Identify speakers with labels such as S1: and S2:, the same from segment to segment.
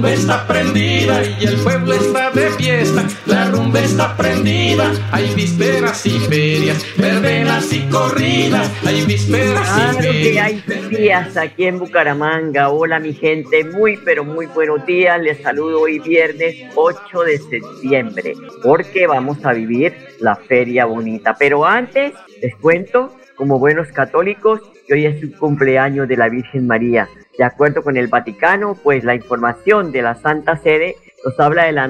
S1: rumba está prendida y el pueblo está de fiesta, la rumba está prendida, hay vísperas y ferias, verbenas y corridas, hay vísperas y ferias.
S2: que hay días aquí en Bucaramanga, hola mi gente, muy pero muy buenos días, les saludo hoy viernes 8 de septiembre, porque vamos a vivir la feria bonita, pero antes les cuento como buenos católicos que hoy es su cumpleaños de la Virgen María. De acuerdo con el Vaticano, pues la información de la Santa Sede nos habla de la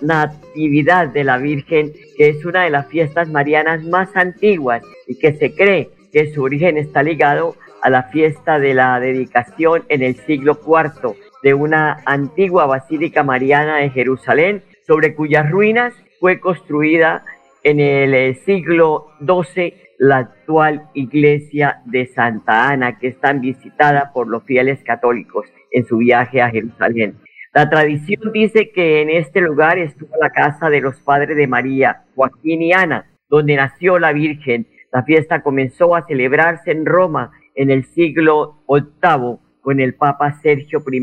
S2: Natividad de la Virgen, que es una de las fiestas marianas más antiguas y que se cree que su origen está ligado a la fiesta de la dedicación en el siglo IV de una antigua basílica mariana de Jerusalén, sobre cuyas ruinas fue construida en el eh, siglo XII la actual iglesia de Santa Ana, que es tan visitada por los fieles católicos en su viaje a Jerusalén. La tradición dice que en este lugar estuvo la casa de los padres de María, Joaquín y Ana, donde nació la Virgen. La fiesta comenzó a celebrarse en Roma en el siglo VIII con el Papa Sergio I.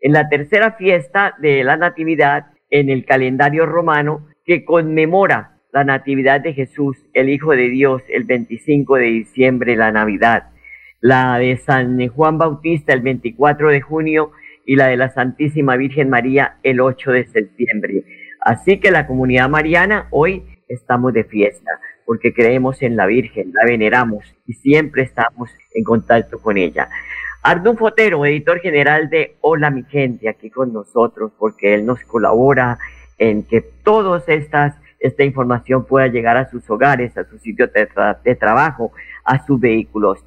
S2: En la tercera fiesta de la Natividad, en el calendario romano, que conmemora la Natividad de Jesús, el Hijo de Dios, el 25 de diciembre, la Navidad, la de San Juan Bautista el 24 de junio y la de la Santísima Virgen María el 8 de septiembre. Así que la comunidad mariana hoy estamos de fiesta porque creemos en la Virgen, la veneramos y siempre estamos en contacto con ella. Ardun Fotero, editor general de Hola mi gente, aquí con nosotros porque él nos colabora en que todas estas esta información pueda llegar a sus hogares, a sus sitios de, trabajo, a sus vehículos.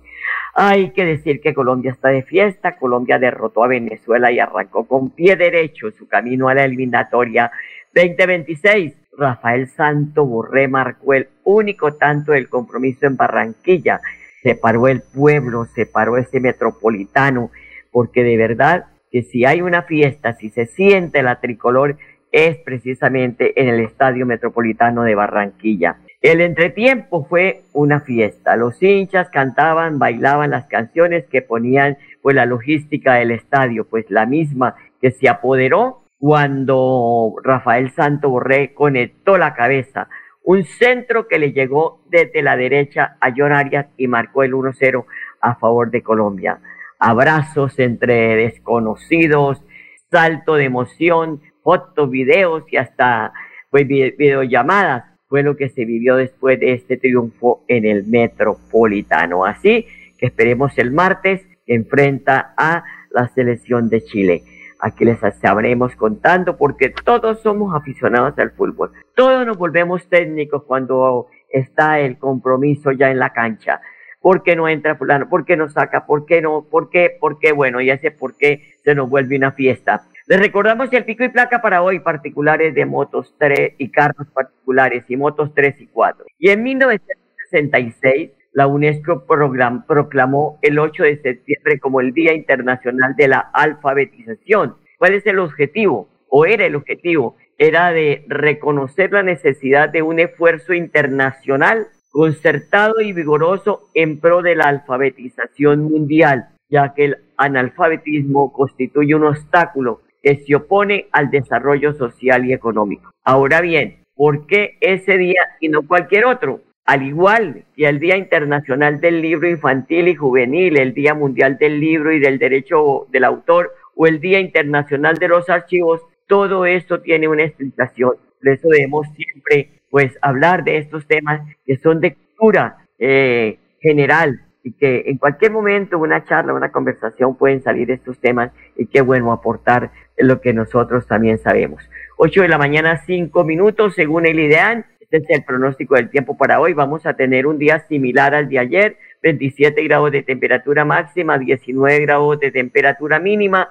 S2: Hay que decir que Colombia está de fiesta. Colombia derrotó a Venezuela y arrancó con pie derecho su camino a la eliminatoria 2026. Rafael Santo Borré marcó el único tanto del compromiso en Barranquilla. Separó el pueblo, separó ese metropolitano, porque de verdad que si hay una fiesta, si se siente la tricolor, es precisamente en el Estadio Metropolitano de Barranquilla. El entretiempo fue una fiesta. Los hinchas cantaban, bailaban las canciones que ponían pues la logística del estadio, pues la misma que se apoderó cuando Rafael Santo Borré conectó la cabeza. Un centro que le llegó desde la derecha a John Arias y marcó el 1-0 a favor de Colombia. Abrazos entre desconocidos, salto de emoción, fotos, videos y hasta pues, videollamadas fue lo que se vivió después de este triunfo en el Metropolitano. Así que esperemos el martes que enfrenta a la selección de Chile. Aquí les sabremos contando porque todos somos aficionados al fútbol. Todos nos volvemos técnicos cuando está el compromiso ya en la cancha. ¿Por qué no entra fulano? ¿Por qué no saca? ¿Por qué no? ¿Por qué? ¿Por qué? Bueno, ya sé por qué se nos vuelve una fiesta. Les recordamos el pico y placa para hoy, particulares de motos 3 y carros particulares y motos 3 y 4. Y en 1966, la UNESCO proclamó el 8 de septiembre como el Día Internacional de la Alfabetización. ¿Cuál es el objetivo? ¿O era el objetivo? Era de reconocer la necesidad de un esfuerzo internacional concertado y vigoroso en pro de la alfabetización mundial, ya que el analfabetismo constituye un obstáculo que se opone al desarrollo social y económico. Ahora bien, ¿por qué ese día y no cualquier otro? al igual que el Día Internacional del Libro Infantil y Juvenil, el Día Mundial del Libro y del Derecho del Autor o el Día Internacional de los Archivos, todo esto tiene una explicación. Por eso debemos siempre pues hablar de estos temas que son de cultura eh, general y que en cualquier momento una charla, una conversación pueden salir estos temas y qué bueno aportar lo que nosotros también sabemos. 8 de la mañana, 5 minutos según el ideal este es el pronóstico del tiempo para hoy. Vamos a tener un día similar al de ayer, 27 grados de temperatura máxima, 19 grados de temperatura mínima,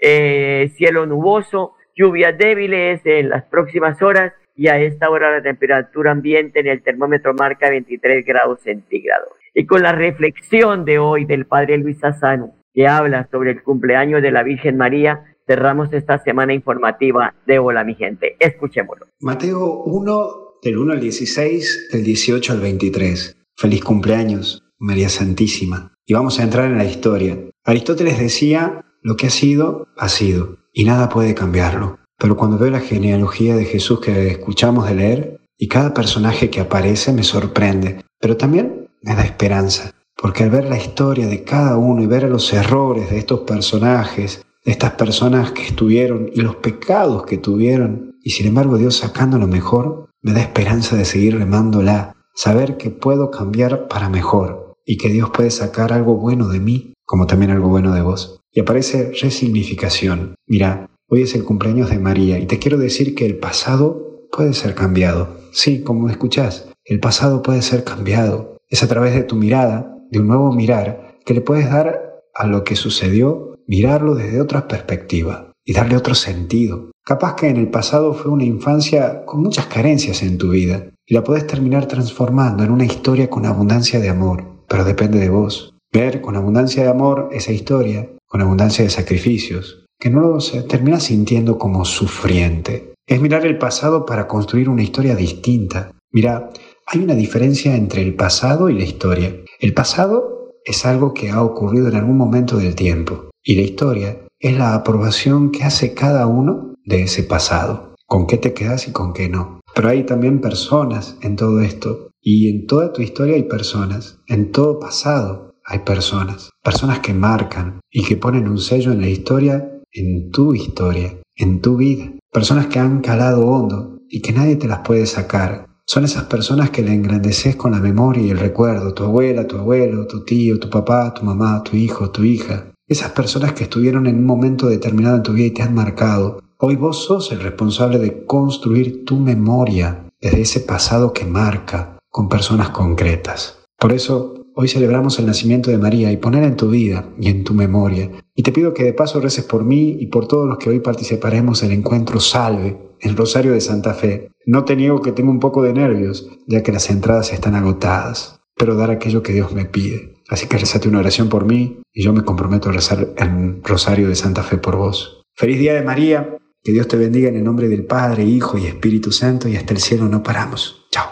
S2: eh, cielo nuboso, lluvias débiles en las próximas horas y a esta hora la temperatura ambiente en el termómetro marca 23 grados centígrados. Y con la reflexión de hoy del Padre Luis Asano, que habla sobre el cumpleaños de la Virgen María, cerramos esta semana informativa de Hola mi gente. Escuchémoslo.
S3: Mateo 1 del 1 al 16, del 18 al 23. Feliz cumpleaños, María Santísima. Y vamos a entrar en la historia. Aristóteles decía, lo que ha sido, ha sido, y nada puede cambiarlo. Pero cuando veo la genealogía de Jesús que escuchamos de leer, y cada personaje que aparece me sorprende, pero también me da esperanza, porque al ver la historia de cada uno y ver los errores de estos personajes, de estas personas que estuvieron y los pecados que tuvieron, y sin embargo Dios sacando lo mejor, me da esperanza de seguir remándola, saber que puedo cambiar para mejor y que Dios puede sacar algo bueno de mí, como también algo bueno de vos. Y aparece resignificación. Mira, hoy es el cumpleaños de María y te quiero decir que el pasado puede ser cambiado. Sí, como escuchás, el pasado puede ser cambiado. Es a través de tu mirada, de un nuevo mirar, que le puedes dar a lo que sucedió, mirarlo desde otra perspectiva y darle otro sentido. Capaz que en el pasado fue una infancia con muchas carencias en tu vida y la podés terminar transformando en una historia con abundancia de amor, pero depende de vos. Ver con abundancia de amor esa historia, con abundancia de sacrificios, que no lo terminas sintiendo como sufriente. Es mirar el pasado para construir una historia distinta. Mira, hay una diferencia entre el pasado y la historia. El pasado es algo que ha ocurrido en algún momento del tiempo y la historia es la aprobación que hace cada uno de ese pasado, con qué te quedas y con qué no. Pero hay también personas en todo esto y en toda tu historia hay personas, en todo pasado hay personas, personas que marcan y que ponen un sello en la historia, en tu historia, en tu vida, personas que han calado hondo y que nadie te las puede sacar. Son esas personas que le engrandeces con la memoria y el recuerdo, tu abuela, tu abuelo, tu tío, tu papá, tu mamá, tu hijo, tu hija. Esas personas que estuvieron en un momento determinado en tu vida y te han marcado, Hoy vos sos el responsable de construir tu memoria desde ese pasado que marca con personas concretas. Por eso, hoy celebramos el nacimiento de María y poner en tu vida y en tu memoria. Y te pido que de paso reces por mí y por todos los que hoy participaremos en el encuentro Salve, el Rosario de Santa Fe. No te niego que tengo un poco de nervios, ya que las entradas están agotadas, pero dar aquello que Dios me pide. Así que rezate una oración por mí y yo me comprometo a rezar el Rosario de Santa Fe por vos. Feliz Día de María, que Dios te bendiga en el nombre del Padre, Hijo y Espíritu Santo y hasta el cielo no paramos. Chao.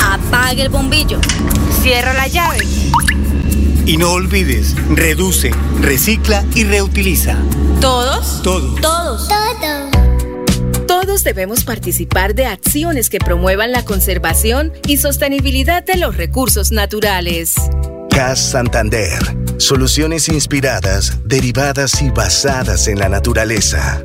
S4: Apague el bombillo. Cierra la llave.
S5: Y no olvides, reduce, recicla y reutiliza.
S4: ¿Todos?
S5: Todos.
S4: Todos. Todos. Todos debemos participar de acciones que promuevan la conservación y sostenibilidad de los recursos naturales.
S5: CAS Santander. Soluciones inspiradas, derivadas y basadas en la naturaleza.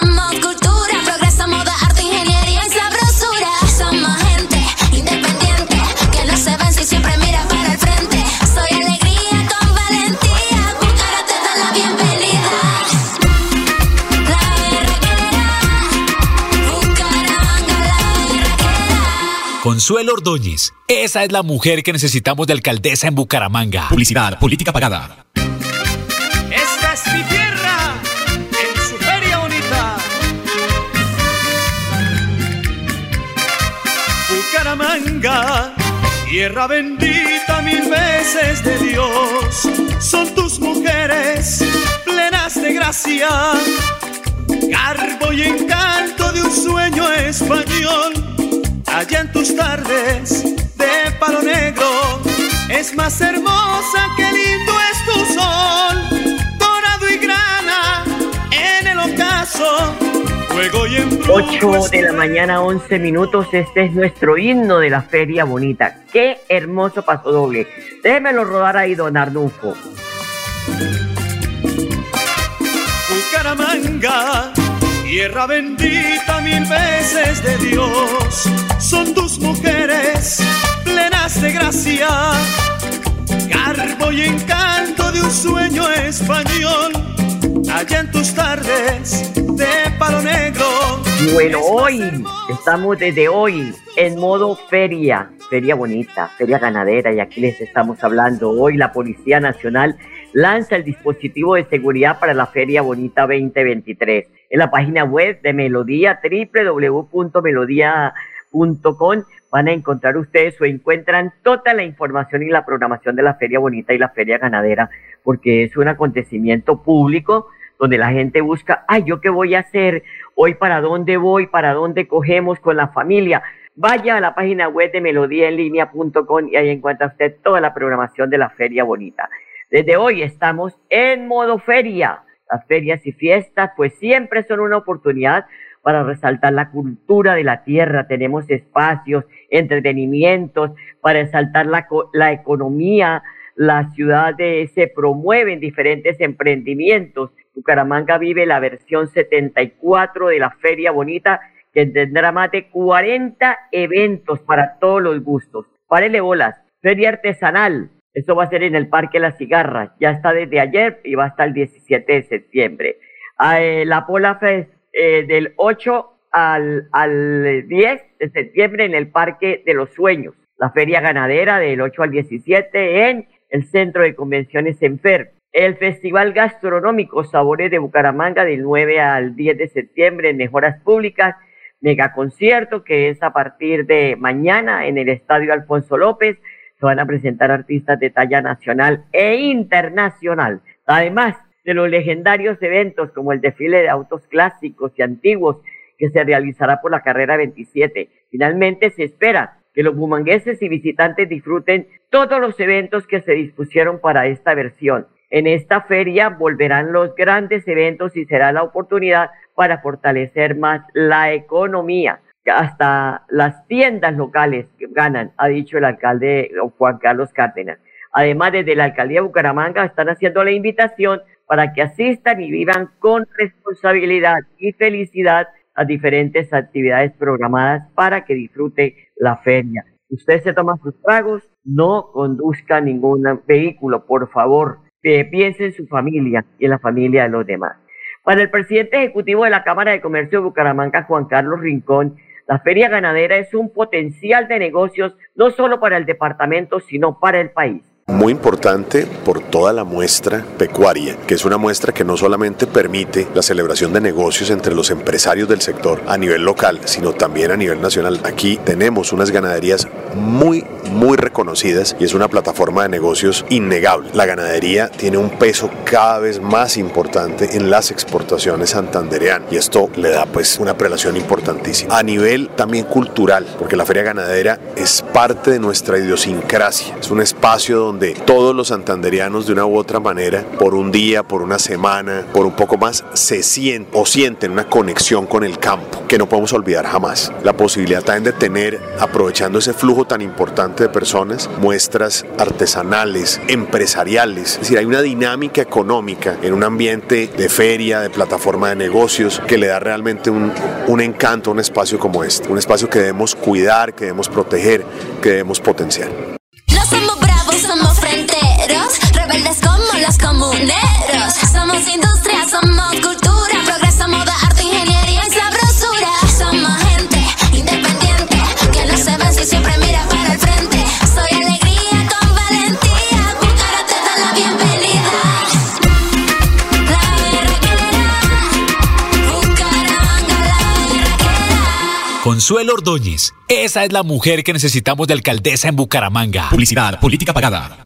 S6: Somos cultura, progreso, moda, arte, ingeniería y sabrosura. Somos gente independiente que no se vence y siempre mira para el frente. Soy alegría con valentía, Bucara te da la bienvenida. La berraquera, Bucaramanga, la berraquera.
S7: Consuelo Ordóñez, esa es la mujer que necesitamos de alcaldesa en Bucaramanga.
S8: Publicidad, política pagada.
S9: Esta es mi
S8: Tierra bendita mil veces de Dios, son tus mujeres plenas de gracia, garbo y encanto de un sueño español. Allá en tus tardes de palo negro, es más hermosa que lindo es tu sol, dorado y grana en el ocaso
S2: 8 de la mañana, 11 minutos. Este es nuestro himno de la Feria Bonita. Qué hermoso paso doble. Déjemelo rodar ahí, don Arnulfo.
S8: Bucaramanga, tierra bendita mil veces de Dios. Son tus mujeres plenas de gracia, garbo y encanto de un sueño español allá en tus tardes de palo negro.
S2: Bueno, hoy estamos desde hoy en modo feria, feria bonita, feria ganadera, y aquí les estamos hablando. Hoy la Policía Nacional lanza el dispositivo de seguridad para la Feria Bonita 2023. En la página web de Melodía, www.melodía.com, van a encontrar ustedes o encuentran toda la información y la programación de la Feria Bonita y la Feria Ganadera, porque es un acontecimiento público donde la gente busca, ay, ¿yo qué voy a hacer? Hoy para dónde voy, para dónde cogemos con la familia. Vaya a la página web de melodíaenlínea.com y ahí encuentra usted toda la programación de la Feria Bonita. Desde hoy estamos en modo feria. Las ferias y fiestas pues siempre son una oportunidad para resaltar la cultura de la tierra. Tenemos espacios, entretenimientos, para resaltar la, la economía. La ciudad se promueven diferentes emprendimientos Bucaramanga vive la versión 74 de la Feria Bonita, que tendrá más de 40 eventos para todos los gustos. Párele bolas, Feria Artesanal, eso va a ser en el Parque Las Cigarras, ya está desde ayer y va hasta el 17 de septiembre. Ah, eh, la Pola Fest eh, del 8 al, al 10 de septiembre en el Parque de los Sueños. La Feria Ganadera del 8 al 17 en el Centro de Convenciones Enfer el Festival Gastronómico Sabores de Bucaramanga del 9 al 10 de septiembre en Mejoras Públicas, megaconcierto que es a partir de mañana en el Estadio Alfonso López. Se van a presentar artistas de talla nacional e internacional. Además de los legendarios eventos como el desfile de autos clásicos y antiguos que se realizará por la carrera 27. Finalmente se espera que los bumangueses y visitantes disfruten todos los eventos que se dispusieron para esta versión. En esta feria volverán los grandes eventos y será la oportunidad para fortalecer más la economía. Hasta las tiendas locales ganan, ha dicho el alcalde Juan Carlos Cárdenas. Además, desde la alcaldía de Bucaramanga están haciendo la invitación para que asistan y vivan con responsabilidad y felicidad las diferentes actividades programadas para que disfrute la feria. Usted se toma sus tragos, no conduzca ningún vehículo, por favor piense en su familia y en la familia de los demás. Para el presidente ejecutivo de la Cámara de Comercio de Bucaramanga, Juan Carlos Rincón, la feria ganadera es un potencial de negocios no solo para el departamento, sino para el país
S9: muy importante por toda la muestra pecuaria, que es una muestra que no solamente permite la celebración de negocios entre los empresarios del sector a nivel local, sino también a nivel nacional. Aquí tenemos unas ganaderías muy, muy reconocidas y es una plataforma de negocios innegable. La ganadería tiene un peso cada vez más importante en las exportaciones santandereanas y esto le da pues una prelación importantísima. A nivel también cultural, porque la feria ganadera es parte de nuestra idiosincrasia, es un espacio donde donde todos los santanderianos de una u otra manera, por un día, por una semana, por un poco más, se sienten o sienten una conexión con el campo que no podemos olvidar jamás. La posibilidad también de tener, aprovechando ese flujo tan importante de personas, muestras artesanales, empresariales. Es decir, hay una dinámica económica en un ambiente de feria, de plataforma de negocios, que le da realmente un, un encanto a un espacio como este. Un espacio que debemos cuidar, que debemos proteger, que debemos potenciar.
S6: Los comuneros. Somos industria, somos cultura, progreso, moda, arte, ingeniería y sabrosura. Somos gente independiente que no se vence y siempre mira para el frente. Soy alegría con valentía, Bucara te da la bienvenida. La berraquera, Bucaramanga la berraquera.
S7: Consuelo Ordóñez. Esa es la mujer que necesitamos de alcaldesa en Bucaramanga.
S10: Publicidad, política pagada.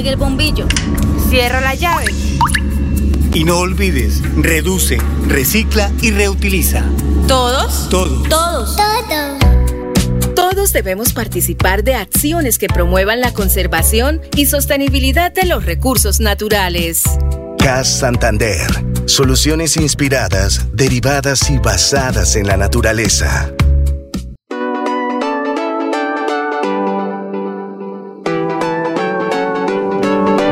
S11: Apague el bombillo. Cierra la llave.
S12: Y no olvides, reduce, recicla y reutiliza.
S11: ¿Todos?
S12: Todos.
S11: Todos.
S4: Todos. Todos debemos participar de acciones que promuevan la conservación y sostenibilidad de los recursos naturales.
S5: CAS Santander. Soluciones inspiradas, derivadas y basadas en la naturaleza.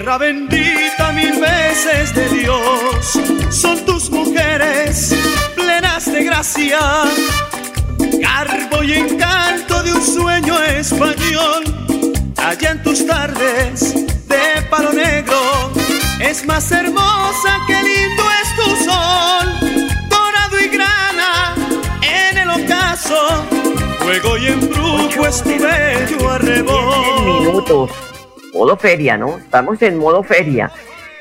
S8: Tierra bendita mil veces de Dios. Son tus mujeres plenas de gracia, garbo y encanto de un sueño español. Allá en tus tardes de palo negro, es más hermosa que lindo es tu sol, dorado y grana en el ocaso, fuego y embrujo es tu bello arrebol.
S2: Modo feria, ¿no? Estamos en modo feria.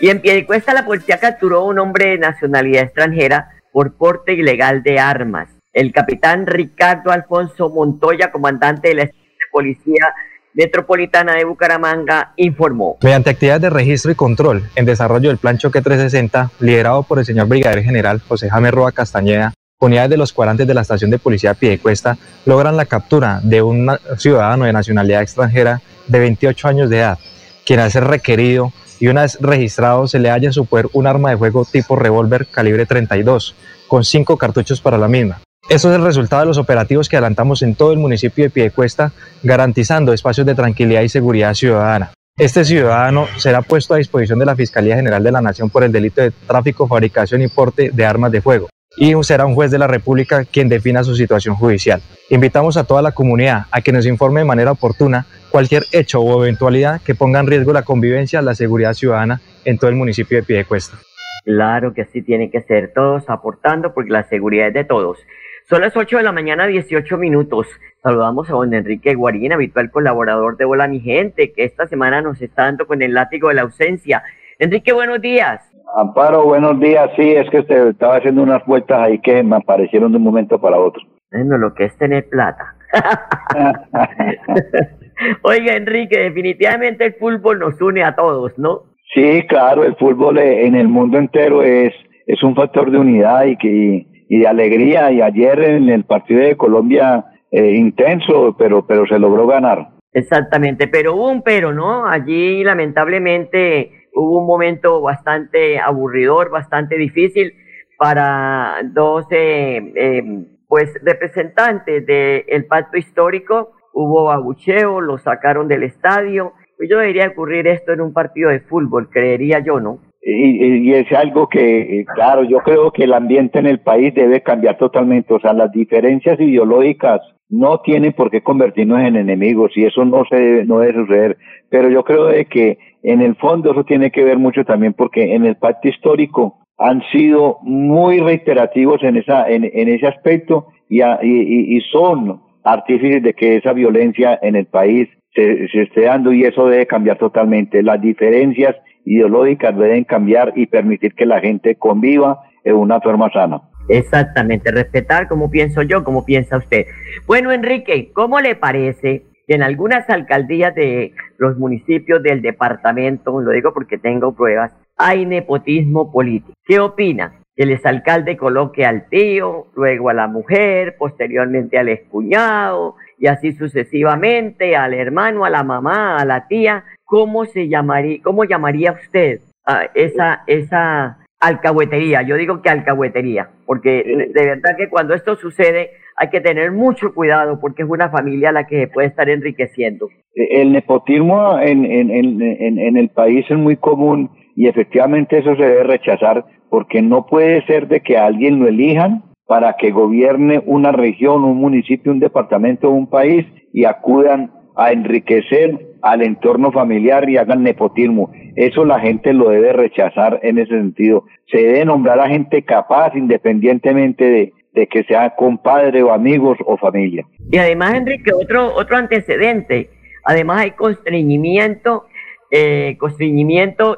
S2: Y en Piedecuesta la policía capturó a un hombre de nacionalidad extranjera por porte ilegal de armas. El capitán Ricardo Alfonso Montoya, comandante de la policía metropolitana de Bucaramanga, informó.
S13: Mediante actividades de registro y control en desarrollo del Plan Choque 360, liderado por el señor Brigadier General José Jaime Roa Castañeda, unidades de los cuadrantes de la estación de policía Piedecuesta logran la captura de un ciudadano de nacionalidad extranjera de 28 años de edad, quien ser requerido y una vez registrado se le halla en su poder un arma de fuego tipo revólver calibre 32, con cinco cartuchos para la misma. Eso es el resultado de los operativos que adelantamos en todo el municipio de Piedecuesta, garantizando espacios de tranquilidad y seguridad ciudadana. Este ciudadano será puesto a disposición de la Fiscalía General de la Nación por el delito de tráfico, fabricación y porte de armas de fuego y será un juez de la República quien defina su situación judicial. Invitamos a toda la comunidad a que nos informe de manera oportuna cualquier hecho o eventualidad que ponga en riesgo la convivencia, la seguridad ciudadana en todo el municipio de Piedecuesta.
S2: Claro que así tiene que ser, todos aportando porque la seguridad es de todos. Son las 8 de la mañana, 18 minutos. Saludamos a don Enrique Guarín, habitual colaborador de Hola Mi Gente, que esta semana nos está dando con el látigo de la ausencia. Enrique, buenos días.
S14: Amparo, buenos días. Sí, es que usted estaba haciendo unas vueltas ahí que me aparecieron de un momento para otro.
S2: Bueno, lo que es tener plata. Oiga, Enrique, definitivamente el fútbol nos une a todos, ¿no?
S14: Sí, claro, el fútbol eh, en el mundo entero es, es un factor de unidad y, que, y de alegría. Y ayer en el partido de Colombia, eh, intenso, pero, pero se logró ganar.
S2: Exactamente, pero hubo un pero, ¿no? Allí lamentablemente hubo un momento bastante aburridor, bastante difícil para dos eh, eh, pues representantes del pacto histórico. Hubo abucheo, lo sacaron del estadio. Pues yo debería ocurrir esto en un partido de fútbol, creería yo, ¿no?
S14: Y, y es algo que, eh, claro, yo creo que el ambiente en el país debe cambiar totalmente. O sea, las diferencias ideológicas no tienen por qué convertirnos en enemigos y eso no se debe, no debe suceder. Pero yo creo de que en el fondo eso tiene que ver mucho también porque en el pacto histórico han sido muy reiterativos en esa en, ese aspecto y, a, y, y, son artífices de que esa violencia en el país se, se esté dando y eso debe cambiar totalmente. Las diferencias ideológicas deben cambiar y permitir que la gente conviva en una forma sana.
S2: Exactamente, respetar como pienso yo, como piensa usted. Bueno, Enrique, ¿cómo le parece que en algunas alcaldías de los municipios del departamento, lo digo porque tengo pruebas, hay nepotismo político. ¿Qué opina? Que el exalcalde coloque al tío, luego a la mujer, posteriormente al excuñado, y así sucesivamente, al hermano, a la mamá, a la tía. ¿Cómo se llamaría, cómo llamaría usted a esa, esa alcahuetería? Yo digo que alcahuetería, porque de verdad que cuando esto sucede hay que tener mucho cuidado porque es una familia la que se puede estar enriqueciendo.
S14: El nepotismo en, en, en, en el país es muy común y efectivamente eso se debe rechazar porque no puede ser de que a alguien lo elijan para que gobierne una región, un municipio, un departamento un país y acudan a enriquecer al entorno familiar y hagan nepotismo. Eso la gente lo debe rechazar en ese sentido. Se debe nombrar a gente capaz independientemente de, de que sea compadre o amigos o familia.
S2: Y además, Enrique, otro, otro antecedente, además hay constreñimiento, eh,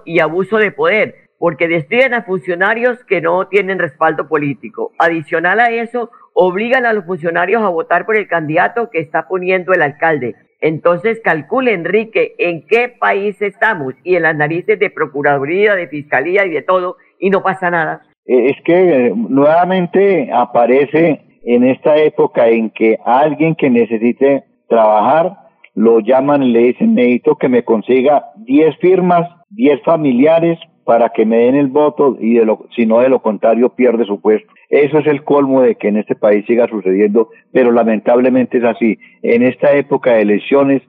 S2: y abuso de poder, porque despiden a funcionarios que no tienen respaldo político. Adicional a eso, obligan a los funcionarios a votar por el candidato que está poniendo el alcalde. Entonces calcule, Enrique, en qué país estamos y en las narices de Procuraduría, de Fiscalía y de todo, y no pasa nada.
S14: Eh, es que eh, nuevamente aparece en esta época en que alguien que necesite trabajar lo llaman y le dicen necesito que me consiga 10 firmas, 10 familiares para que me den el voto y de lo, si no de lo contrario pierde su puesto. Eso es el colmo de que en este país siga sucediendo, pero lamentablemente es así. En esta época de elecciones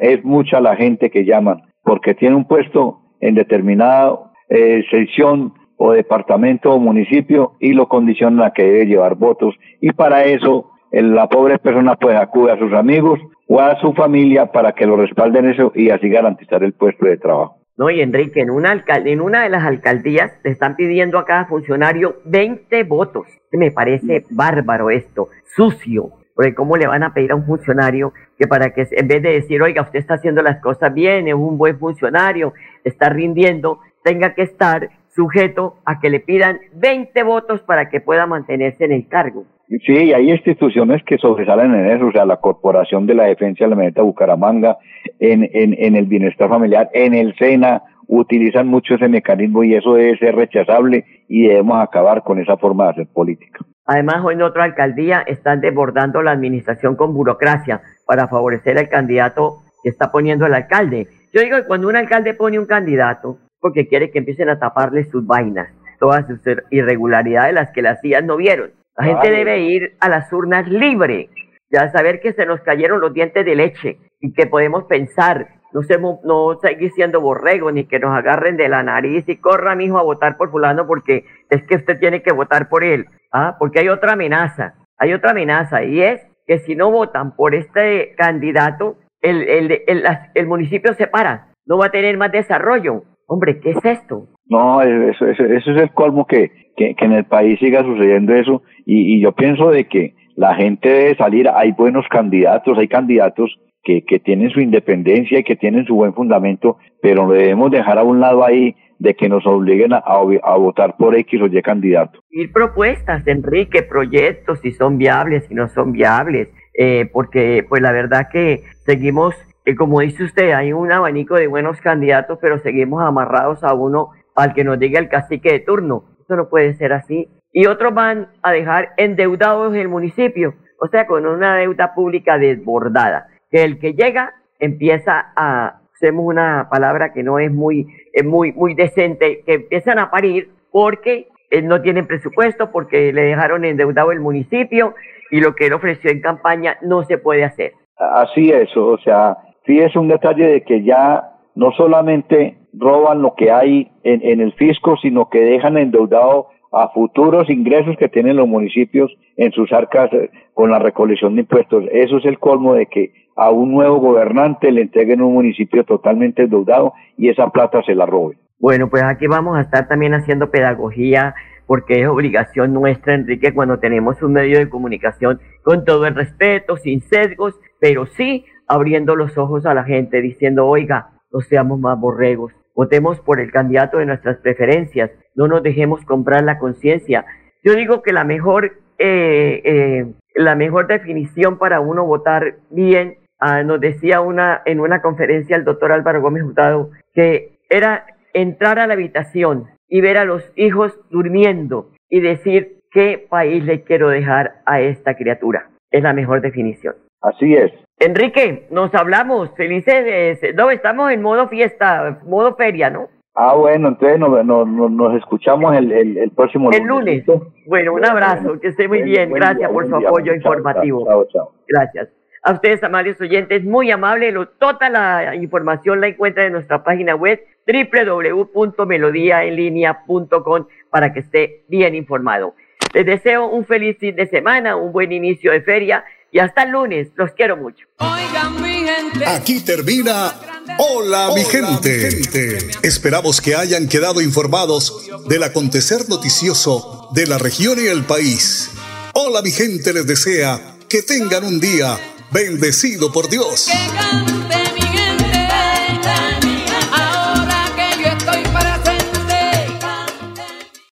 S14: es mucha la gente que llaman porque tiene un puesto en determinada eh, sección o departamento o municipio y lo condicionan a que debe llevar votos y para eso la pobre persona pues acude a sus amigos o a su familia para que lo respalden eso y así garantizar el puesto de trabajo.
S2: No, y Enrique, en una, en una de las alcaldías le están pidiendo a cada funcionario 20 votos. Me parece bárbaro esto, sucio. Porque cómo le van a pedir a un funcionario que para que en vez de decir, oiga, usted está haciendo las cosas bien, es un buen funcionario, está rindiendo, tenga que estar sujeto a que le pidan 20 votos para que pueda mantenerse en el cargo.
S14: Sí, hay instituciones que sobresalen en eso, o sea, la Corporación de la Defensa de la Meneta Bucaramanga, en, en, en el bienestar familiar, en el SENA, utilizan mucho ese mecanismo y eso debe ser rechazable y debemos acabar con esa forma de hacer política.
S2: Además, hoy en otra alcaldía están desbordando la administración con burocracia para favorecer al candidato que está poniendo el alcalde. Yo digo que cuando un alcalde pone un candidato, porque quiere que empiecen a taparle sus vainas, todas sus irregularidades, las que las hacían no vieron. La gente debe ir a las urnas libre, ya saber que se nos cayeron los dientes de leche y que podemos pensar, no, semos, no seguir siendo borrego ni que nos agarren de la nariz y corra mijo a votar por fulano porque es que usted tiene que votar por él, ¿ah? porque hay otra amenaza, hay otra amenaza y es que si no votan por este candidato, el, el, el, el municipio se para, no va a tener más desarrollo. Hombre, ¿qué es esto?
S14: No, eso, eso, eso es el colmo que, que, que, en el país siga sucediendo eso y, y, yo pienso de que la gente debe salir, hay buenos candidatos, hay candidatos que, que tienen su independencia y que tienen su buen fundamento, pero debemos dejar a un lado ahí de que nos obliguen a, a, votar por X o Y candidato.
S2: Ir propuestas, Enrique, proyectos, si son viables, si no son viables, eh, porque pues la verdad que seguimos, eh, como dice usted, hay un abanico de buenos candidatos, pero seguimos amarrados a uno al que nos diga el cacique de turno. Esto no puede ser así. Y otros van a dejar endeudados el municipio, o sea, con una deuda pública desbordada, que el que llega empieza a, hacemos una palabra que no es muy, muy, muy decente, que empiezan a parir porque eh, no tienen presupuesto, porque le dejaron endeudado el municipio y lo que él ofreció en campaña no se puede hacer.
S14: Así es, o sea, sí es un detalle de que ya no solamente roban lo que hay en, en el fisco, sino que dejan endeudado a futuros ingresos que tienen los municipios en sus arcas eh, con la recolección de impuestos. Eso es el colmo de que a un nuevo gobernante le entreguen un municipio totalmente endeudado y esa plata se la roben.
S2: Bueno, pues aquí vamos a estar también haciendo pedagogía porque es obligación nuestra, Enrique, cuando tenemos un medio de comunicación con todo el respeto, sin sesgos, pero sí abriendo los ojos a la gente, diciendo, oiga, no seamos más borregos, votemos por el candidato de nuestras preferencias, no nos dejemos comprar la conciencia. Yo digo que la mejor, eh, eh, la mejor definición para uno votar bien ah, nos decía una, en una conferencia el doctor Álvaro Gómez Hurtado que era entrar a la habitación y ver a los hijos durmiendo y decir qué país le quiero dejar a esta criatura. Es la mejor definición.
S14: Así es.
S2: Enrique, nos hablamos. Felices. no, estamos en modo fiesta, modo feria, ¿no?
S14: Ah, bueno, entonces nos, nos, escuchamos el, el, próximo
S2: lunes. El lunes. Bueno, un abrazo, que esté muy bien. Gracias por su apoyo informativo. Chao, chao, Gracias. A ustedes, amables oyentes, muy amable. toda la información la encuentra en nuestra página web www.melodiaenlinea.com para que esté bien informado. Les deseo un feliz fin de semana, un buen inicio de feria y hasta el lunes. Los quiero mucho.
S15: Aquí termina Hola, mi, gente. Esperamos que hayan quedado informados del acontecer noticioso de la región y el país. Hola mi gente les desea que tengan un día bendecido por Dios.